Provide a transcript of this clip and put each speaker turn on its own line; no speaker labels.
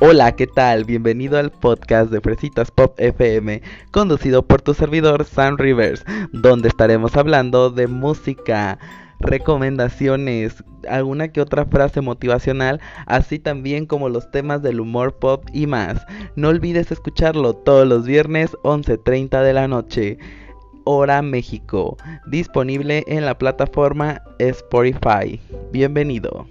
Hola, ¿qué tal? Bienvenido al podcast de Fresitas Pop FM, conducido por tu servidor Sam Rivers, donde estaremos hablando de música, recomendaciones, alguna que otra frase motivacional, así también como los temas del humor pop y más. No olvides escucharlo todos los viernes 11.30 de la noche. Hora México, disponible en la plataforma Spotify. Bienvenido.